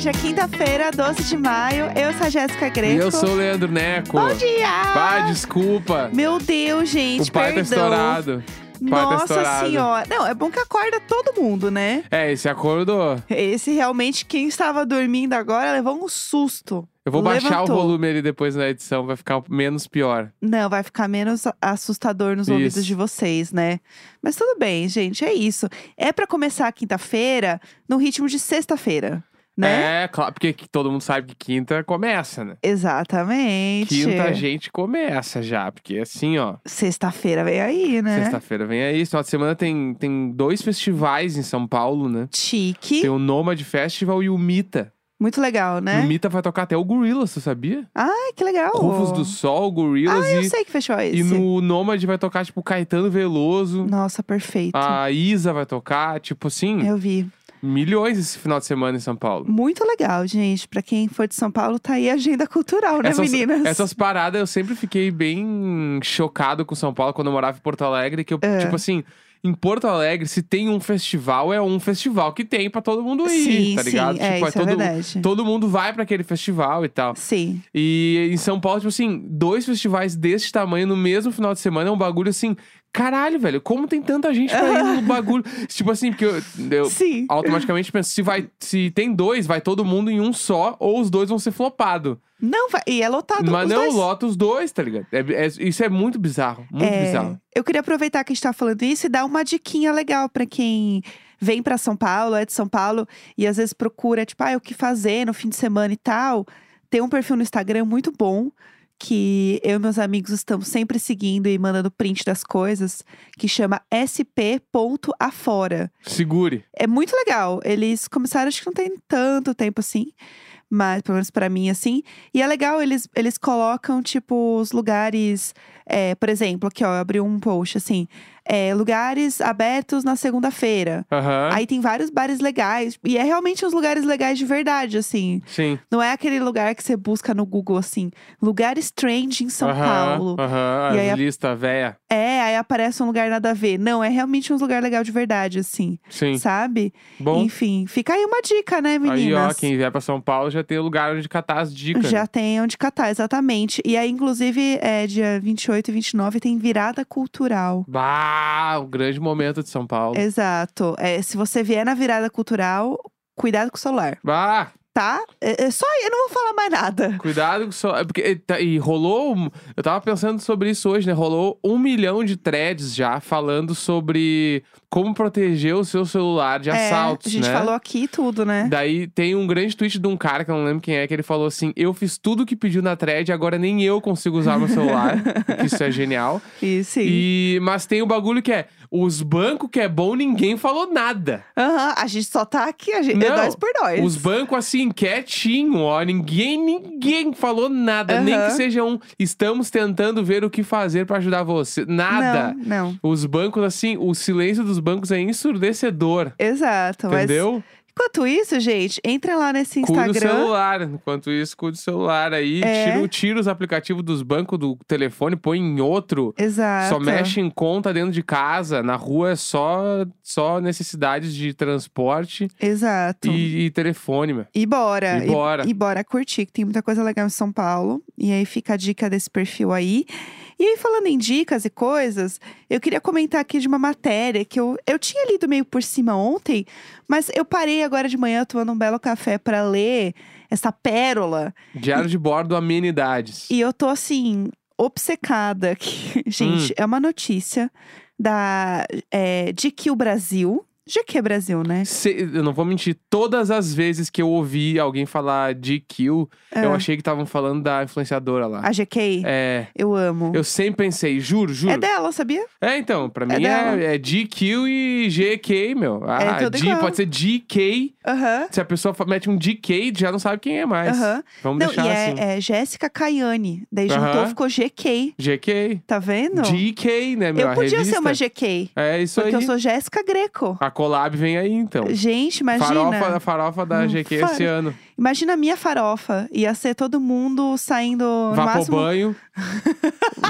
Hoje é quinta-feira, 12 de maio. Eu sou a Jéssica Greco. E eu sou o Leandro Neco. Bom dia! Pá, desculpa. Meu Deus, gente, o pai perdão. tá estourado. Pai tá Nossa estourado. senhora. Não, é bom que acorda todo mundo, né? É, esse acordou. Esse realmente, quem estava dormindo agora, levou um susto. Eu vou baixar Levantou. o volume ali depois na edição, vai ficar menos pior. Não, vai ficar menos assustador nos Isso. ouvidos de vocês, né? Mas tudo bem, gente, é isso. É pra começar a quinta-feira no ritmo de sexta-feira, né? É, claro, porque todo mundo sabe que quinta começa, né? Exatamente. Quinta a gente começa já, porque assim, ó, Sexta-feira vem aí, né? sexta-feira vem aí. Esse final de semana tem, tem dois festivais em São Paulo, né? Chique. Tem o Nomad Festival e o Mita. Muito legal, né? O Mita vai tocar até o Gorillaz, você sabia? Ai, que legal. Rufus do Sol, Gorillaz Ah, eu e, sei que fechou esse. e no Nomad vai tocar, tipo, Caetano Veloso. Nossa, perfeito. A Isa vai tocar, tipo assim, Eu vi. Milhões esse final de semana em São Paulo. Muito legal, gente. Pra quem for de São Paulo, tá aí a agenda cultural, né, essas, meninas? essas paradas eu sempre fiquei bem chocado com São Paulo quando eu morava em Porto Alegre, que eu, É. tipo assim, em Porto Alegre, se tem um festival, é um festival que tem pra todo mundo ir, sim, tá ligado? sim. É, tipo, isso todo, é verdade. todo mundo vai pra aquele festival e tal. Sim. E em São Paulo, tipo assim, dois festivais desse tamanho no mesmo final de semana é um bagulho assim. Caralho, velho, como tem tanta gente pra ir no bagulho? tipo assim, porque eu, eu Sim. automaticamente penso, se, vai, se tem dois, vai todo mundo em um só, ou os dois vão ser flopados. Não, vai. E é lotado Mas os não, dois. lota os dois, tá ligado? É- é- isso é muito bizarro, muito É, bizarro. Eu queria aproveitar que a gente tá falando isso e dar uma diquinha legal pra quem vem pra São Paulo, é de São Paulo e às vezes procura, tipo, ah, o que fazer no fim de semana e tal. Tem um perfil no Instagram muito bom que eu e meus amigos estamos sempre seguindo e mandando print das coisas, que chama sp.afora. Segure. É muito legal. Eles começaram, acho que não tem tanto tempo assim. Mas, pelo menos pra mim, assim. E é legal, eles, eles colocam, tipo, os lugares. É, por exemplo, aqui, ó, eu abri um post assim. é, lugares abertos na segunda-feira. Aham. Aí tem vários bares legais. E é realmente uns lugares legais de verdade, assim. Sim. Não é aquele lugar que você busca no Google, assim. Lugares trend em São Aham, Paulo. Aham, E aí a- lista véia. É, aí aparece um lugar nada a ver. Não, é realmente um lugar legal de verdade, assim. Sim. Sabe? Bom, Enfim, fica aí uma dica, né, meninas? aí ó, quem vier pra São Paulo já tem lugar onde catar as dicas. Já né? tem onde catar, exatamente. E aí, inclusive, é, dia 28 e 29 tem virada cultural. Bah, o grande momento de São Paulo. Exato. É, se você vier na virada cultural, cuidado com o celular, Bah, tá? É, é só eu não vou falar mais nada. cuidado com só. É porque, e tá- e rolou. um- Eu tava pensando sobre isso hoje, né? Rolou um milhão de threads já falando sobre como proteger o seu celular de É, assaltos, a gente né? falou aqui tudo, né? Daí tem um grande tweet de um cara que eu não lembro quem é, que ele falou assim: Eu fiz tudo que pediu na thread, agora nem eu consigo usar meu celular. que isso é genial. E sim. E, mas tem o bagulho que é: os bancos que é bom, ninguém falou nada. Aham, a gente só tá aqui, a gente é Não, nós por nós. Os bancos, assim, quietinho, ó. Ninguém, ninguém falou nada. Nem que seja um. Estamos tentando ver o que fazer pra ajudar você. Nada. Não, não. Os bancos, assim, o silêncio dos bancos é ensurdecedor. Exato. Mas Entendeu? Enquanto isso, gente, entra lá nesse Cuida do Instagram. celular. Enquanto isso, cuida do celular aí. É. Tira, o- tira os aplicativos dos bancos do telefone, põe em outro. Exato. Só mexe em conta dentro de casa. Na rua é só, só necessidades de transporte Exato. e, e telefone, meu. E bora. E bora. E, bora curtir, que tem muita coisa legal em São Paulo. E aí fica a dica desse perfil aí. E aí, falando em dicas e coisas, eu queria comentar aqui de uma matéria que eu, eu tinha lido meio por cima ontem, mas eu parei agora de manhã tomando um belo café para ler essa pérola. Diário de bordo, amenidades. E eu tô assim, obcecada aqui. Gente, é uma notícia da é, GQ Brasil. GQ Brasil, né? Se- eu não vou mentir, todas as vezes que eu ouvi alguém falar de Kill, eu Ah. achei que estavam falando da influenciadora lá. A GK? É. Eu amo. Eu sempre pensei, juro, juro. É dela, sabia? É, então, pra É mim dela. é, é GQ e GK, meu. Ah, tudo G, pode ser GK. Aham. Se a pessoa mete um GK, já não sabe quem é mais. Aham. Vamos Não, deixar e assim. é, é Jéssica Caiane. Daí juntou, Aham. ficou GK. GK. Tá vendo? GK, né, meu? eu podia ser uma GK. É isso Porque aí. eu sou Jéssica Greco. A collab vem aí, então. Gente, imagina. Farofa, a farofa da Hum, GQ fara- esse ano. Imagina a minha farofa. Ia ser todo mundo saindo Vá pro máximo. banho.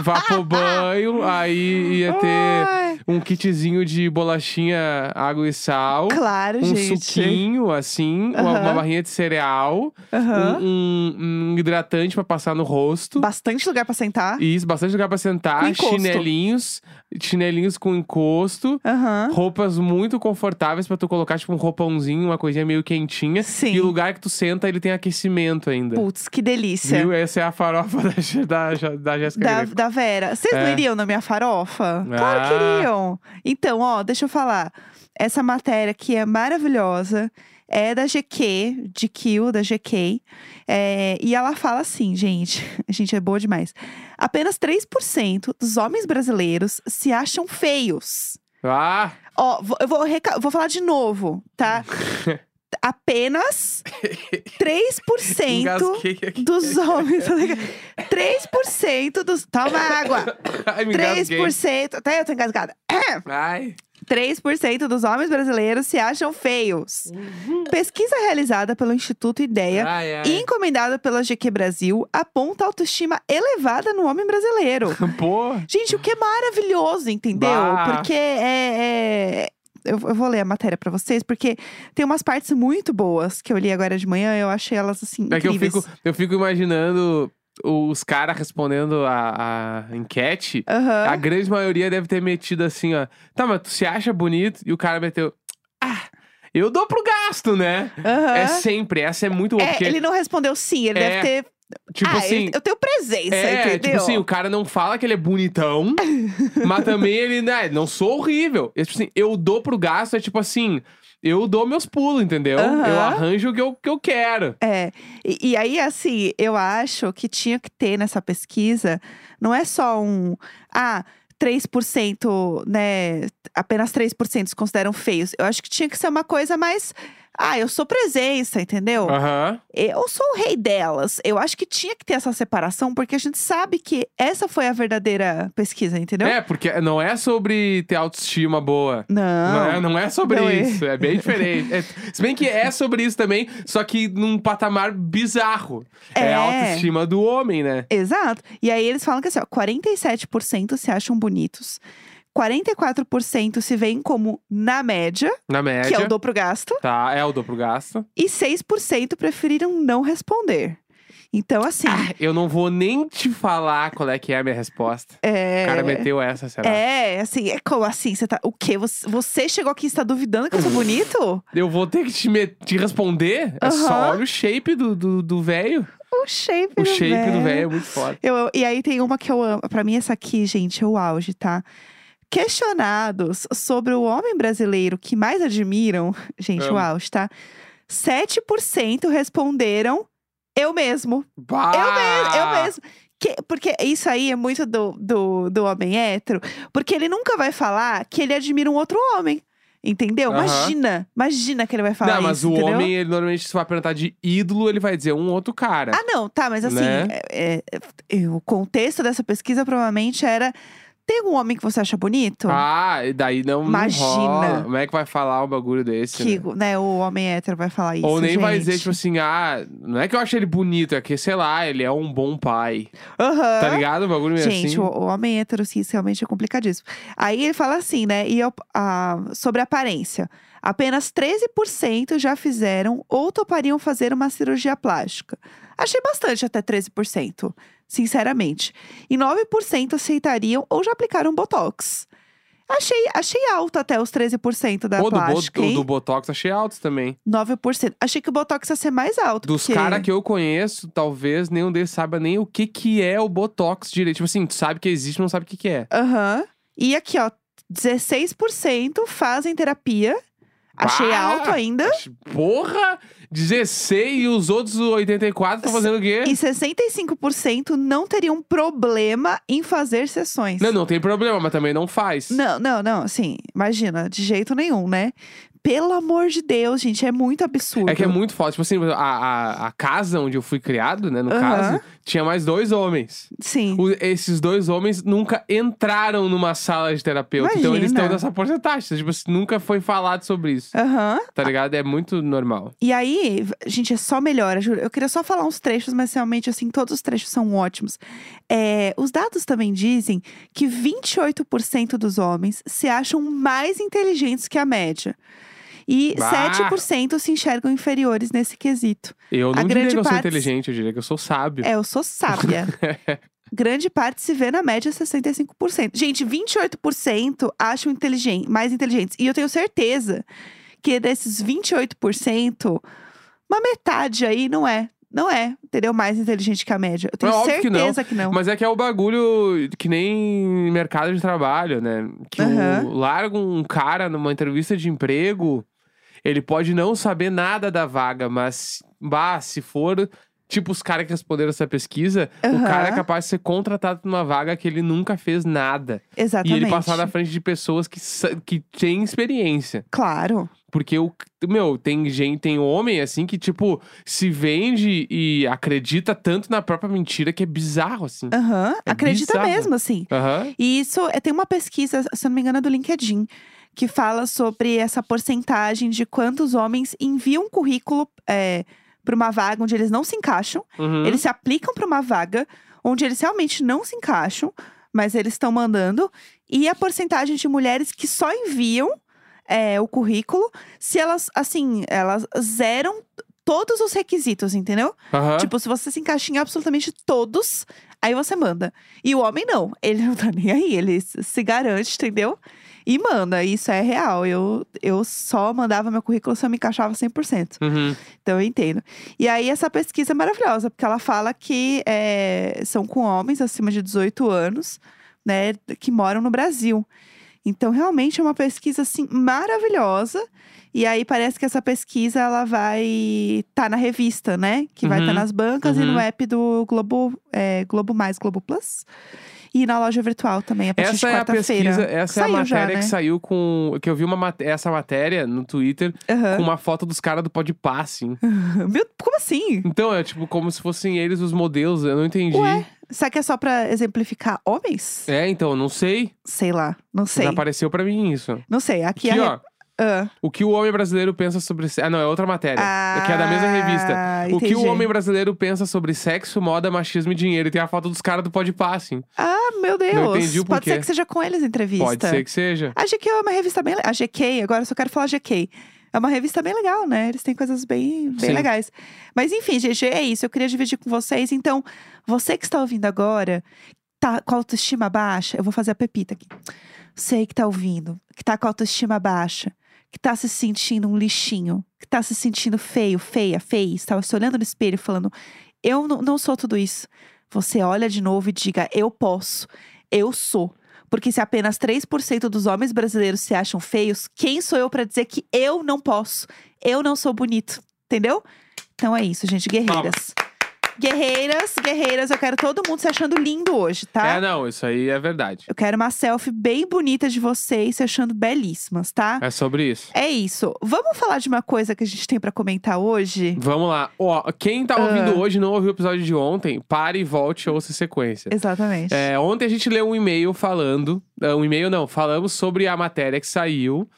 Vá pro banho, aí ia ter Ai, um kitzinho de bolachinha, água e sal. Claro, Um gente. suquinho, assim, uma, uma barrinha de cereal, um, um- um hidratante pra passar no rosto. Bastante lugar pra sentar. Isso, bastante lugar pra Com sentar, chinelinhos, chinelinhos com encosto, roupas muito confortáveis pra tu colocar, tipo um roupãozinho, uma coisinha meio quentinha. Sim. E o lugar que tu senta, ele tem aquecimento ainda. Putz, que delícia. Viu? Essa é a farofa da, da, da Jéssica Da, da Vera. Vocês não É. iriam na minha farofa? Claro que Ah. Iriam. Então, ó, deixa eu falar. Essa matéria aqui é maravilhosa. É da GQ, de Kill, da GK. É, e ela fala assim, gente. Gente, é boa demais. Apenas 3% dos homens brasileiros se acham feios. Ah! Ó, eu vou, vou falar de novo, tá? Apenas 3% Engasguei aqui. dos homens. 3% dos. Toma água! Ai, me engasguei. 3%. Até eu tô engasgada. Ai. 3% dos homens brasileiros se acham feios. Pesquisa realizada pelo Instituto Ideia Ai, ai. e encomendada pela GQ Brasil aponta autoestima elevada no homem brasileiro. Pô. Gente, o que é maravilhoso, entendeu? Bah. Porque é. Eu, eu vou ler a matéria pra vocês, porque tem umas partes muito boas que eu li agora de manhã, eu achei elas assim. É que eu fico, eu fico imaginando os caras respondendo a, a enquete. Aham. A grande maioria deve ter metido assim, ó. Tá, mas tu se acha bonito? E o cara meteu. Ah, eu dou pro gasto, né? Aham. É sempre, essa é muito boa. É, porque, ele não respondeu sim, ele É, deve ter. Tipo ah, assim. eu, tenho presença, É, entendeu? tipo assim, o cara não fala que ele é bonitão, mas também ele, né, não sou horrível. É, tipo assim, eu dou pro gasto, é tipo assim, eu dou meus pulos, entendeu? Aham. Eu arranjo o que eu, que eu quero. É. E, e aí, assim, eu acho que tinha que ter nessa pesquisa, não é só um. Ah, 3%, né? Apenas 3% se consideram feios. Eu acho que tinha que ser uma coisa mais. Ah, eu sou presença, entendeu? Aham. Eu sou o rei delas. Eu acho que tinha que ter essa separação, porque a gente sabe que essa foi a verdadeira pesquisa, entendeu? É, porque não é sobre ter autoestima boa. Não. Não é, não é sobre Não é. isso, é bem diferente. É, se bem que é sobre isso também, só que num patamar bizarro. É, É. a autoestima do homem, né? Exato. E aí eles falam que assim, ó, 47% se acham bonitos. 44% se veem como na média, Na média. que é o dou pro gasto. Tá, é o dou pro gasto. E 6% preferiram não responder. Então, assim, Eu não vou nem te falar qual é que é a minha resposta. é. O cara meteu essa, será? É, assim, é como assim? Você tá. O quê? Você, você chegou aqui e está duvidando que eu sou bonito? Eu vou ter que te, me- te responder? É só olha o shape do do do velho. O shape O do shape do velho é velho. muito foda. Eu, e aí tem uma que eu amo. Pra mim, essa aqui, gente, é o auge, tá? Questionados sobre o homem brasileiro que mais admiram, gente, o Amo. auge, tá? 7% responderam eu mesmo. Bah! Eu mesmo, eu mesmo. Que- porque isso aí é muito do, do, do homem hétero, porque ele nunca vai falar que ele admira um outro homem. Entendeu? Aham. Imagina, imagina que ele vai falar Não, mas isso, o entendeu? homem, ele normalmente, se vai perguntar de ídolo, ele vai dizer um outro cara. Ah, não, tá, mas assim, Né? é- é- é- o contexto dessa pesquisa provavelmente era: tem um homem que você acha bonito? Ah, e daí não, não Imagina. rola. Como é que vai falar um bagulho desse, que né? né, o homem hétero vai falar isso. Ou nem vai gente. dizer, tipo assim, ah, não é que eu acho ele bonito, é que, sei lá, ele é um bom pai. Aham. Tá ligado? Um bagulho meio Gente, assim. o, o homem hétero, sim, isso realmente é complicadíssimo. Aí ele fala assim, né? E eu- a- sobre a aparência. Apenas 13% já fizeram ou topariam fazer uma cirurgia plástica. Achei bastante até 13%, sinceramente. E 9% aceitariam ou já aplicaram Botox. Achei, achei alto até os 13% da Pô, do, bo- plástica, do, Botox achei altos também. 9%. Achei que o Botox ia ser mais alto. Dos porque... caras que eu conheço, talvez nenhum deles saiba nem o que que é o Botox direito. Tipo assim, sabe que existe, mas não sabe o que que é. Aham. E aqui, ó, 16% fazem terapia. Achei alto ainda. Porra! 16 e os outros 84 estão fazendo o quê? E 65% não teriam problema em fazer sessões. Não, não tem problema, mas também não faz. Não, não, não, assim, imagina, de jeito nenhum, né? Pelo amor de Deus, gente, é muito absurdo. É que é muito foda. Tipo assim, a, a, a casa onde eu fui criado, né, no Aham. caso, tinha mais dois homens. Sim. O- esses dois homens nunca entraram numa sala de terapeuta. Então eles Imagina. estão nessa porcentagem. Tipo assim, nunca foi falado sobre isso. Aham. Tá ligado? É muito normal. E aí, gente, é só melhora, juro. Eu queria só falar uns trechos, mas realmente, assim, todos os trechos são ótimos. É, os dados também dizem que 28% dos homens se acham mais inteligentes que a média. E Bah! 7% se enxergam inferiores nesse quesito. Eu A não diria que eu sou parte- inteligente, eu diria que eu sou sábio. É, eu sou sábia. Grande parte se vê na média 65%. Gente, 28% acham inteligente, mais inteligentes. E eu tenho certeza que desses 28%, uma metade aí não é. Não é, entendeu? Mais inteligente que a média. Eu tenho É óbvio que não. certeza que não. Mas é que é o bagulho que nem mercado de trabalho, né? Que o, larga um cara numa entrevista de emprego, ele pode não saber nada da vaga, mas, bah, se for. Tipo, os caras que responderam essa pesquisa, o Aham. cara é capaz de ser contratado numa vaga que ele nunca fez nada. Exatamente. E ele passar na frente de pessoas que, que têm experiência. Claro. Porque o. Meu, tem gente, tem homem assim que, tipo, se vende e acredita tanto na própria mentira que é bizarro, assim. Aham. É Acredita bizarro. mesmo, assim. Aham. E isso é, tem uma pesquisa, se não me engano, é do LinkedIn, que fala sobre essa porcentagem de quantos homens enviam currículo para uma vaga onde eles não se encaixam. Uhum. Eles se aplicam para uma vaga onde eles realmente não se encaixam, mas eles estão mandando. E a porcentagem de mulheres que só enviam é, o currículo se elas, assim, elas zeram todos os requisitos, entendeu? Aham. Tipo, se você se encaixa em absolutamente todos, aí você manda. E o homem não, ele não tá nem aí, ele se garante, entendeu? E manda, isso é real. Eu, eu só mandava meu currículo se eu me encaixava 100%. Uhum. Então eu entendo. E aí essa pesquisa é maravilhosa, porque ela fala que é, são com homens acima de 18 anos, né, que moram no Brasil. Então realmente é uma pesquisa assim maravilhosa. E aí parece que essa pesquisa ela vai estar na revista, né? Que vai estar Uhum, nas bancas e no uhum. app do Globo, é, Globo Mais, Globo Plus. E na loja virtual também, a partir Essa de é a quarta-feira. pesquisa, essa é a Saiu matéria já, né? que saiu com. Que eu vi uma, mate- essa matéria no Twitter Aham. com uma foto dos caras do Podpah, assim. Meu, como assim? Então, é tipo como se fossem eles os modelos, eu não entendi. Ué, será que é só pra exemplificar homens? É, então, não sei. Sei lá, não sei. Já apareceu pra mim isso. Não sei, aqui, Aqui, a. ó. Ah, O que o homem brasileiro pensa sobre. se- Ah, não, é outra matéria. é que é da mesma revista. Ah, O que o homem brasileiro pensa sobre sexo, moda, machismo e dinheiro. E tem a foto dos caras do Podpah, assim. Ah, meu Deus. Entendi o Pode porquê. ser que seja com eles a entrevista. Pode ser que seja. A GQ é uma revista bem. le- A GQ, agora eu só quero falar GQ. É uma revista bem legal, né? Eles têm coisas bem, bem Sim. legais. Mas enfim, gente, é isso. Eu queria dividir com vocês. Então, você que está ouvindo agora, tá com a autoestima baixa, eu vou fazer a pepita aqui. Aí que tá ouvindo, que tá com a autoestima baixa, que tá se sentindo um lixinho, que tá se sentindo feio, feia, feia, está se olhando no espelho e falando: eu não, não sou tudo isso. Você olha de novo e diga: eu posso, eu sou. Porque se apenas 3% dos homens brasileiros se acham feios, quem sou eu pra dizer que eu não posso? Eu não sou bonito, entendeu? Então é isso, gente, guerreiras. Guerreiras, guerreiras, eu quero todo mundo se achando lindo hoje, tá? É, não, isso aí é verdade. Eu quero uma selfie bem bonita de vocês se achando belíssimas, tá? É sobre isso. É isso. Vamos falar de uma coisa que a gente tem pra comentar hoje? Vamos lá. Ó, quem tá Ah. ouvindo hoje e não ouviu o episódio de ontem, pare e volte e ouça sequência. Exatamente. É, ontem a gente leu um e-mail falando. ah, Um e-mail não, falamos sobre a matéria que saiu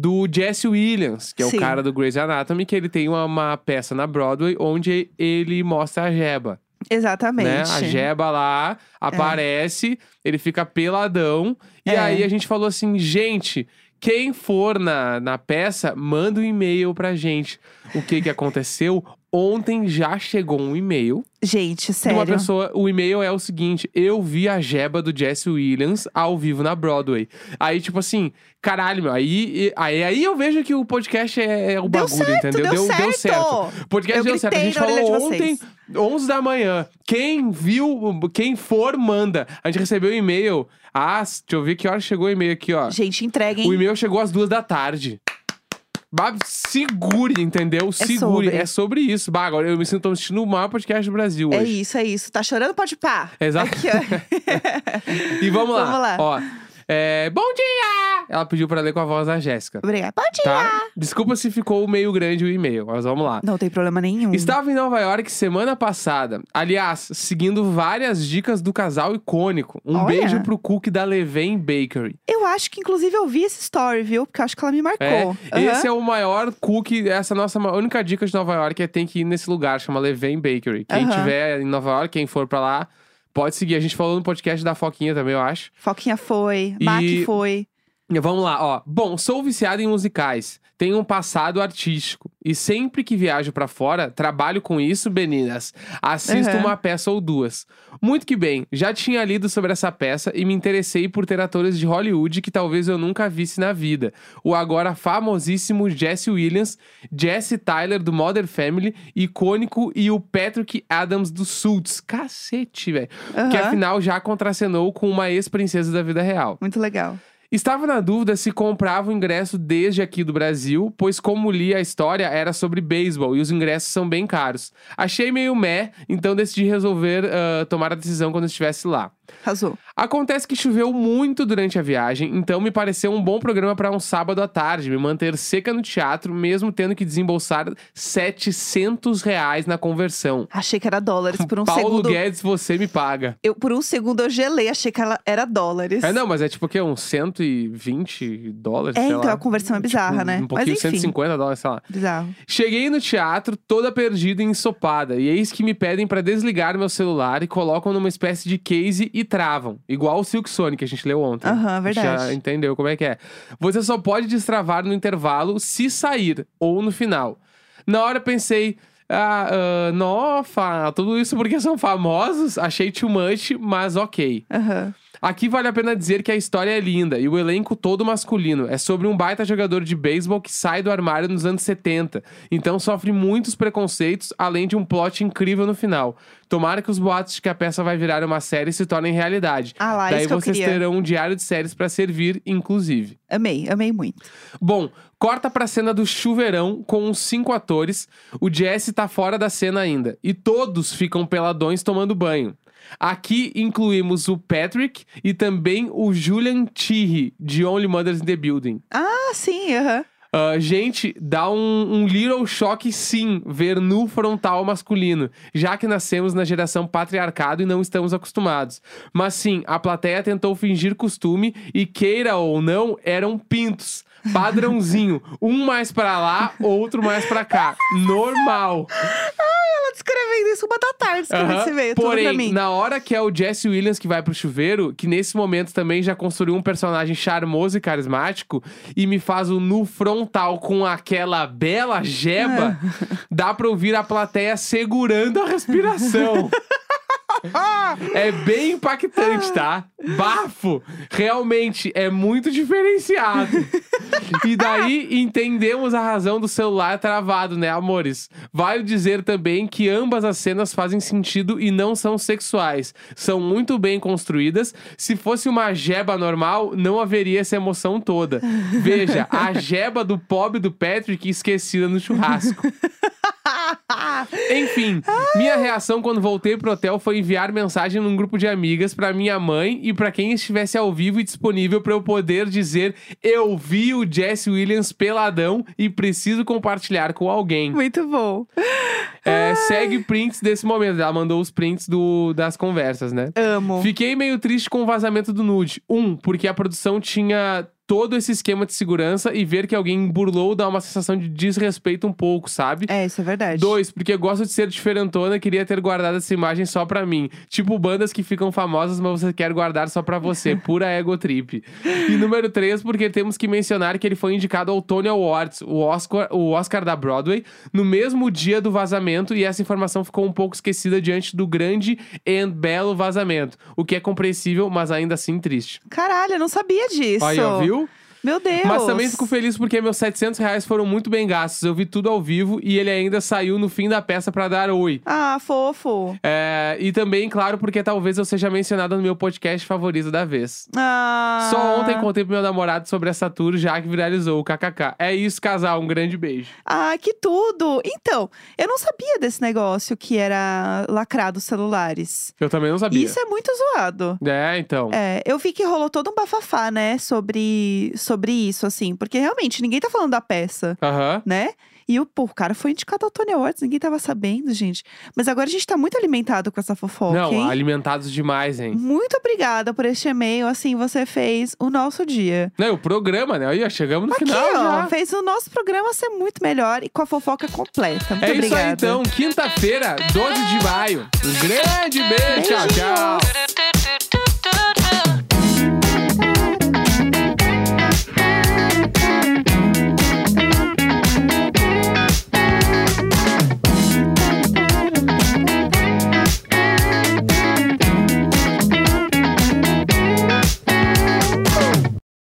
do Jesse Williams, que é Sim. o cara do Grey's Anatomy, que ele tem uma, uma peça na Broadway onde ele mostra a Jeba. Exatamente. Né? A Jeba lá aparece, ele fica peladão. E É. aí a gente falou assim, gente. Quem for na, na peça, manda um e-mail pra gente. O que que aconteceu? Ontem já chegou um e-mail Gente, de sério. uma pessoa, o e-mail é o seguinte: eu vi a jeba do Jesse Williams ao vivo na Broadway. Aí, tipo assim, caralho, meu, aí, aí, aí eu vejo que o podcast é, é o Deu bagulho, certo, entendeu? deu certo. O podcast Eu deu certo. A gente falou de ontem, vocês. 11 da manhã. Quem viu, quem for, manda. A gente recebeu um e-mail. Ah, deixa eu ver que hora chegou o e-mail aqui, ó. Gente, entreguem. O e-mail chegou às duas da tarde. Bah, segure, entendeu? Segure. sobre. É sobre isso. Bah, agora eu me sinto sentindo o maior podcast do Brasil hoje. É isso, é isso. Tá chorando? Pode pá. Exato. Aqui, ó. E vamos lá. Vamos lá. Ó, É, bom dia! Ela pediu pra ler com a voz da Jéssica. Obrigada. Bom dia! Tá? Desculpa se ficou meio grande o e-mail, mas vamos lá. Não tem problema nenhum. Estava em Nova York semana passada. Aliás, seguindo várias dicas do casal icônico. Um Olha. beijo pro Cook da Levain Bakery. Eu acho que, inclusive, eu vi esse story, viu? Porque eu acho que ela me marcou. É, esse é o maior cookie, essa é a nossa única dica de Nova York é tem que ir nesse lugar, chama Levain Bakery. Quem Aham. tiver em Nova York, quem for pra lá, pode seguir. A gente falou no podcast da Foquinha também, eu acho. Foquinha foi, E- Mac foi. Vamos lá, ó. Bom, sou viciado em musicais. Tenho um passado artístico. E sempre que viajo pra fora, trabalho com isso, meninas. Assisto Uhum. uma peça ou duas. Muito que bem, já tinha lido sobre essa peça e me interessei por ter atores de Hollywood que talvez eu nunca visse na vida. O agora famosíssimo Jesse Williams, Jesse Tyler do Modern Family, icônico, e o Patrick Adams do Suits. Cacete, velho. Que Aham. afinal já contracenou com uma ex-princesa da vida real. Muito legal. Estava na dúvida se comprava o ingresso desde aqui do Brasil, pois como li a história era sobre beisebol e os ingressos são bem caros. Achei meio meh, então decidi resolver ah, tomar a decisão quando estivesse lá. Arrasou. Acontece que choveu muito durante a viagem, então me pareceu um bom programa para um sábado à tarde, me manter seca no teatro, mesmo tendo que desembolsar 700 reais na conversão. Achei que era dólares por um Paulo segundo. Guedes, você me paga. Eu, por um segundo eu gelei, achei que ela era dólares. É, não, mas é tipo o quê? Uns 120 dólares, É, então lá. a conversão é bizarra, Tipo, né? Um pouquinho, Mas enfim, 150 dólares, sei lá. bizarro. Cheguei no teatro toda perdida e ensopada, e eis que me pedem pra desligar meu celular e colocam numa espécie de case e travam. Igual o Silk Sonic que a gente leu ontem. Aham, A gente Já verdade. entendeu como é que é. Você só pode destravar no intervalo se sair, ou no final. Na hora pensei. Ah, ah, nossa, tudo isso porque são famosos? Achei too much, mas ok. Aham. Aqui vale a pena dizer que a história é linda e o elenco todo masculino. É sobre um baita jogador de beisebol que sai do armário nos anos 70. Então sofre muitos preconceitos, além de um plot incrível no final. Tomara que os boatos de que a peça vai virar uma série se tornem realidade. Ah lá, Daí isso que eu vocês queria. terão um diário de séries pra servir, inclusive. Amei, amei muito. Bom, corta pra cena do chuveirão com os cinco atores. O Jesse tá fora da cena ainda. E todos ficam peladões tomando banho. Aqui incluímos o Patrick e também o Julian Thierry, de Only Mothers in the Building. Ah, sim, aham. Ah, gente, dá um, um little choque sim ver nu frontal masculino, já que nascemos na geração patriarcado e não estamos acostumados. Mas sim, a plateia tentou fingir costume e, queira ou não, eram pintos. Padrãozinho. um mais pra lá, outro mais pra cá. Normal. Ela descrevendo isso uma da tarde, escrevendo Aham. esse e-mail, tudo pra Porém, mim. na hora que é o Jesse Williams que vai pro chuveiro, que nesse momento também já construiu um personagem charmoso e carismático, e me faz o nu frontal com aquela bela jeba, dá pra ouvir a plateia segurando a respiração. É bem impactante, tá? Bafo! Realmente é muito diferenciado. E daí entendemos a razão do celular travado, né, amores? Vale dizer também que ambas as cenas fazem sentido e não são sexuais. São muito bem construídas. Se fosse uma jeba normal, não haveria essa emoção toda. Veja, a jeba do pobre do Patrick esquecida no churrasco. Enfim, minha reação quando voltei pro hotel foi enviar mensagem num grupo de amigas pra minha mãe e pra quem estivesse ao vivo e disponível pra eu poder dizer: eu vi o Jesse Williams peladão e preciso compartilhar com alguém. Muito bom. É, segue prints desse momento. Ela mandou os prints do, das conversas, né? Amo. Fiquei meio triste com o vazamento do nude. Um, porque a produção tinha todo esse esquema de segurança e ver que alguém burlou dá uma sensação de desrespeito um pouco, sabe? É, isso é verdade. Dois, porque eu gosto de ser diferentona, queria ter guardado essa imagem só pra mim. Tipo bandas que ficam famosas, mas você quer guardar só pra você. Pura ego trip. E número três, porque temos que mencionar que ele foi indicado ao Tony Awards, o Oscar, o Oscar da Broadway, no mesmo dia do vazamento, e essa informação ficou um pouco esquecida diante do grande e belo vazamento. O que é compreensível, mas ainda assim triste. Caralho, eu não sabia disso. Aí, ó, viu? Meu Deus. Mas também fico feliz porque meus 700 reais foram muito bem gastos. Eu vi tudo ao vivo e ele ainda saiu no fim da peça pra dar oi. Ah, fofo. É, e também, claro, porque talvez eu seja mencionado no meu podcast favorito da vez. Ah. Só ontem contei pro meu namorado sobre essa tour, já que viralizou o kkk. É isso, casal. Um grande beijo. Ah, que tudo! Então, eu não sabia desse negócio que era lacrado os celulares. Eu também não sabia. Isso é muito zoado. É, então. É, eu vi que rolou todo um bafafá, né, sobre, sobre isso, assim, porque realmente ninguém tá falando da peça, Aham. né? E o, pô, o cara foi indicado ao Tony Awards, ninguém tava sabendo, gente. Mas agora a gente tá muito alimentado com essa fofoca, Não, hein? alimentados demais, hein? Muito obrigada por este e-mail, assim, você fez o nosso dia. Não, o programa, né? Aí, ó, chegamos no Aqui, final ó, já. fez o nosso programa ser muito melhor e com a fofoca completa. Muito É isso obrigada. aí, então. Quinta-feira, 12 de maio. Um grande beijo. Tchau, tchau.